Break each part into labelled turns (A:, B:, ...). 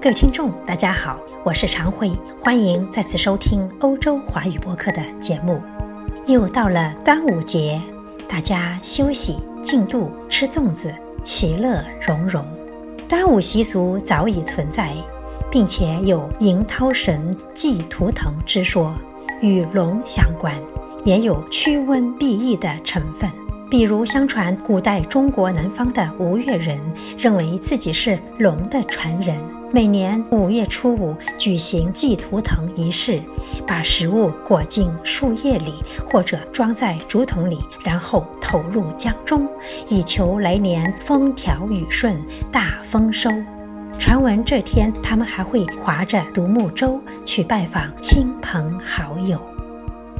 A: 各位听众，大家好，我是常慧，欢迎再次收听欧洲华语播客的节目。又到了端午节，大家休息、静度、吃粽子，其乐融融。端午习俗早已存在，并且有迎涛神祭图腾之说，与龙相关，也有驱瘟避疫的成分。比如，相传古代中国南方的吴越人认为自己是龙的传人，每年五月初五举行祭图腾仪式，把食物裹进树叶里或者装在竹筒里，然后投入江中，以求来年风调雨顺、大丰收。传闻这天他们还会划着独木舟去拜访亲朋好友。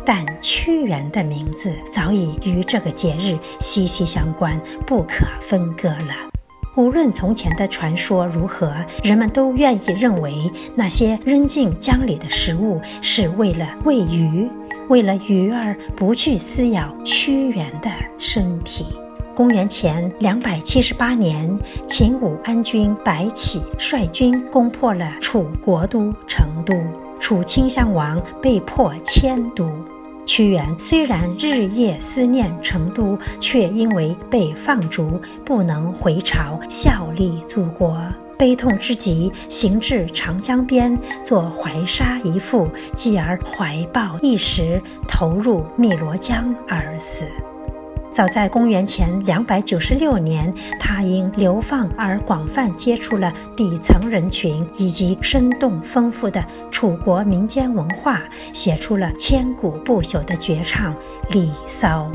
A: 但屈原的名字早已与这个节日息息相关，不可分割了。无论从前的传说如何，人们都愿意认为那些扔进江里的食物是为了喂鱼，为了鱼儿不去撕咬屈原的身体。公元前两百七十八年，秦武安君白起率军攻破了楚国都成都，楚顷襄王被迫迁都。屈原虽然日夜思念成都，却因为被放逐，不能回朝效力祖国，悲痛之极，行至长江边，作怀沙一赋，继而怀抱一时，投入汨罗江而死。早在公元前两百九十六年，他因流放而广泛接触了底层人群以及生动丰富的楚国民间文化，写出了千古不朽的绝唱《离骚》。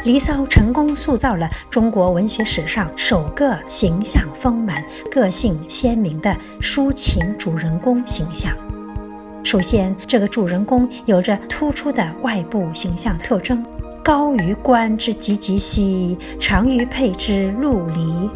A: 《离骚》成功塑造了中国文学史上首个形象丰满、个性鲜明的抒情主人公形象。首先，这个主人公有着突出的外部形象特征。高于官之汲汲兮，长于佩之陆离。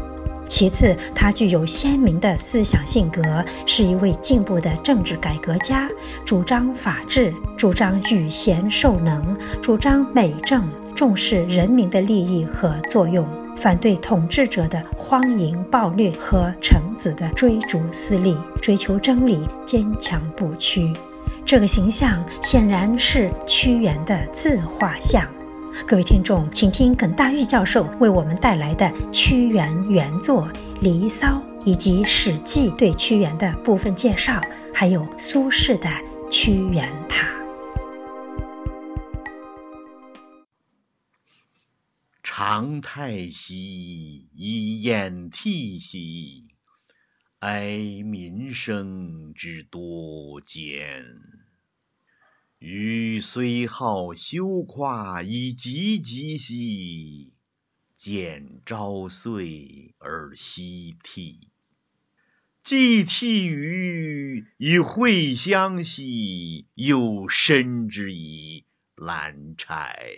A: 其次，他具有鲜明的思想性格，是一位进步的政治改革家，主张法治，主张举贤授能，主张美政，重视人民的利益和作用，反对统治者的荒淫暴虐和臣子的追逐私利，追求真理，坚强不屈。这个形象显然是屈原的自画像。各位听众，请听耿大玉教授为我们带来的屈原原作《离骚》，以及《史记》对屈原的部分介绍，还有苏轼的《屈原塔》。
B: 长太息以掩涕兮，哀民生之多艰。余虽好修夸以济济兮，见朝岁而夕替。既替余以会乡兮，又申之以兰柴。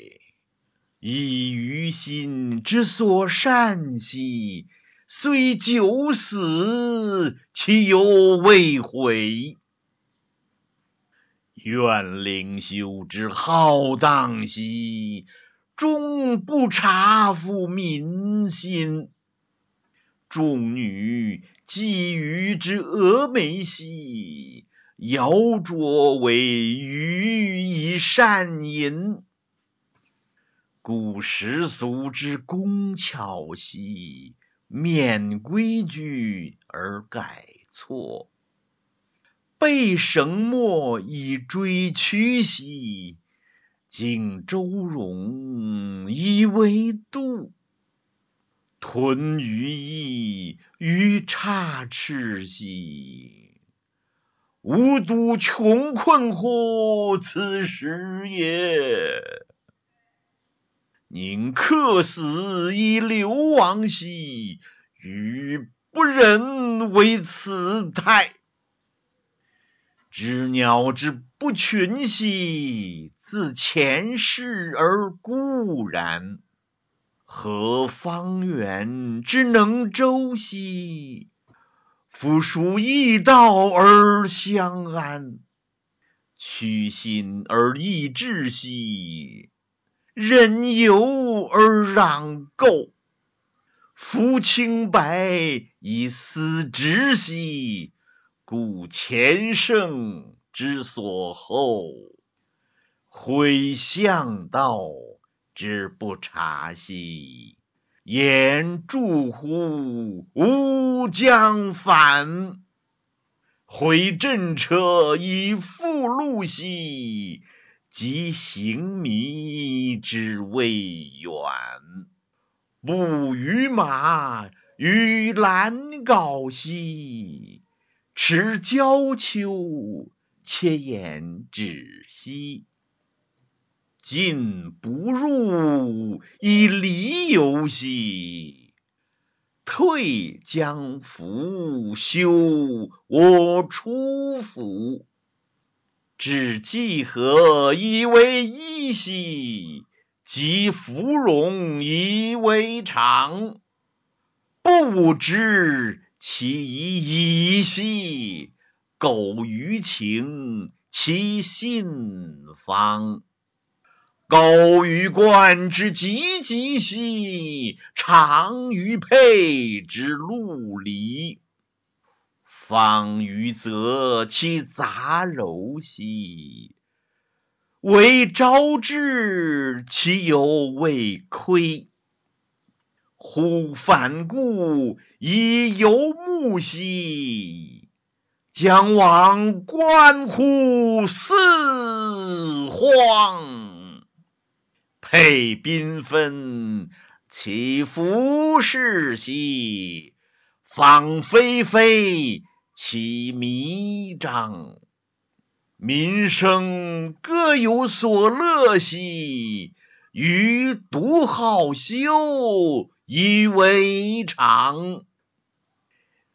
B: 以余心之所善兮，虽九死，其犹未悔。愿领袖之浩荡兮，终不察夫民心；众女觊觎之蛾眉兮，摇擢为予以善淫。故时俗之工巧兮，免规矩而改错。背绳墨以追曲兮，敬周容以为度。吞于邑于差池兮，吾独穷困乎此时也。宁客死以流亡兮，余不忍为此态。知鸟之不群兮，自前世而固然；何方圆之能周兮，夫属异道而相安。屈心而益智兮，忍尤而攘垢。夫清白以思直兮。故前圣之所厚，毁向道之不察兮。言助乎吾将反，毁阵车以复路兮。及行迷之未远，不与马于兰皋兮。持交丘，且言止兮。进不入，以离游兮。退将复修，我出府。至济河，以为衣兮；及芙蓉，以为常。不知其以夷兮，苟于情，其信芳。苟于观之汲汲兮，长于佩之陆离。方于泽，其杂糅兮；为昭之，其犹未亏。忽反顾，以游目兮；将往，观乎四荒。佩缤纷，其服饰兮；芳霏霏。其弥彰，民生各有所乐兮。余独好修，以为常。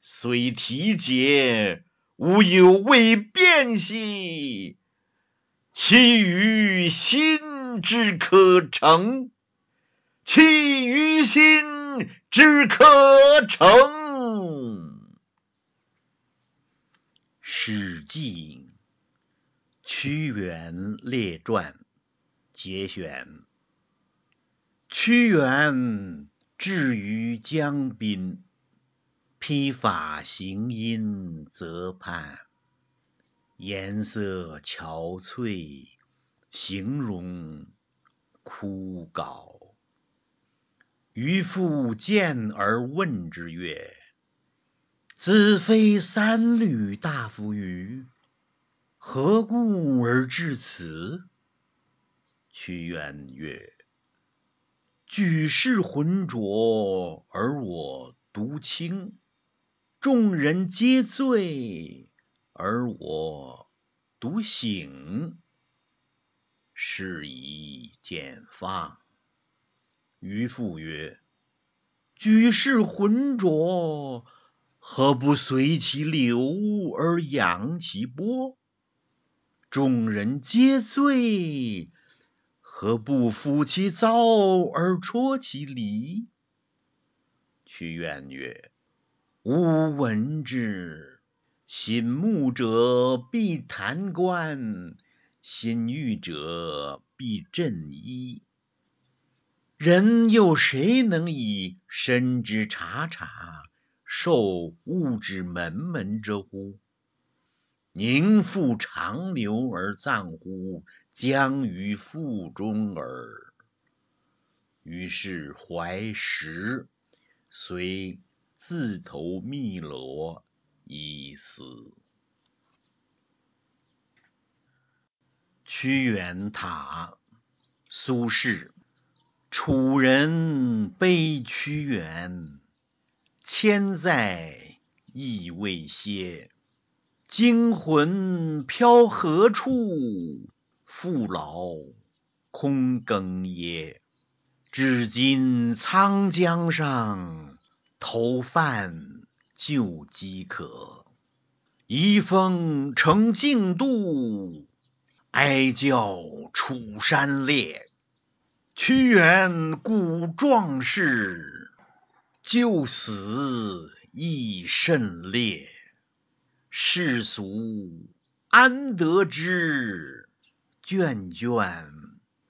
B: 虽体解，吾犹未变兮。其于心之可成，其于心之可成。《史记·屈原列传》节选。屈原至于江滨，披发行阴则畔，颜色憔悴，形容枯槁。渔父见而问之曰：子非三闾大夫与？何故而至此？屈原曰：“举世浑浊，而我独清；众人皆醉，而我独醒。是以见放。”渔父曰：“举世浑浊。”何不随其流而扬其波？众人皆醉，何不抚其糟而啜其醨？屈原曰：“吾闻之，心慕者必弹冠，心欲者必振衣。人又谁能以身之察察？”受物之门门者乎？宁复长流而葬乎将于腹中耳。于是怀石，遂自投汨罗以死。屈原塔，苏轼。楚人悲屈原。千载意未歇，惊魂飘何处？父老空耕也？至今沧江上，投饭救饥渴。移风成晋度，哀叫楚山裂。屈原故壮士。就死亦甚烈，世俗安得之？卷卷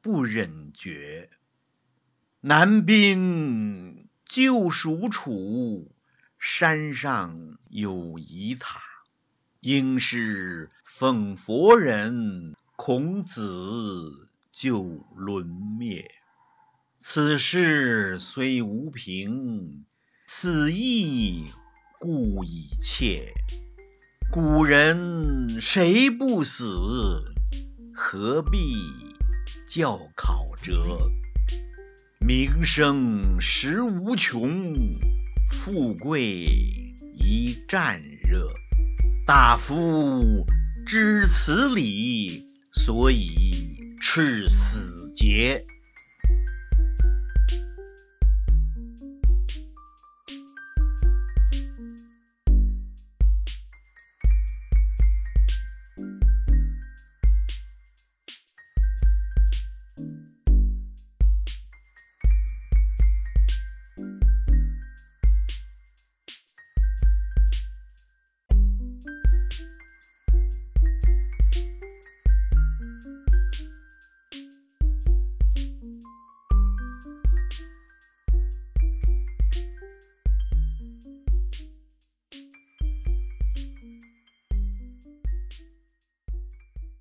B: 不忍绝。南宾旧属楚，山上有夷塔。应是奉佛人，孔子就沦灭。此事虽无凭，此意固已切。古人谁不死？何必教考者？名声实无穷，富贵一战热。大夫知此理，所以赤死节。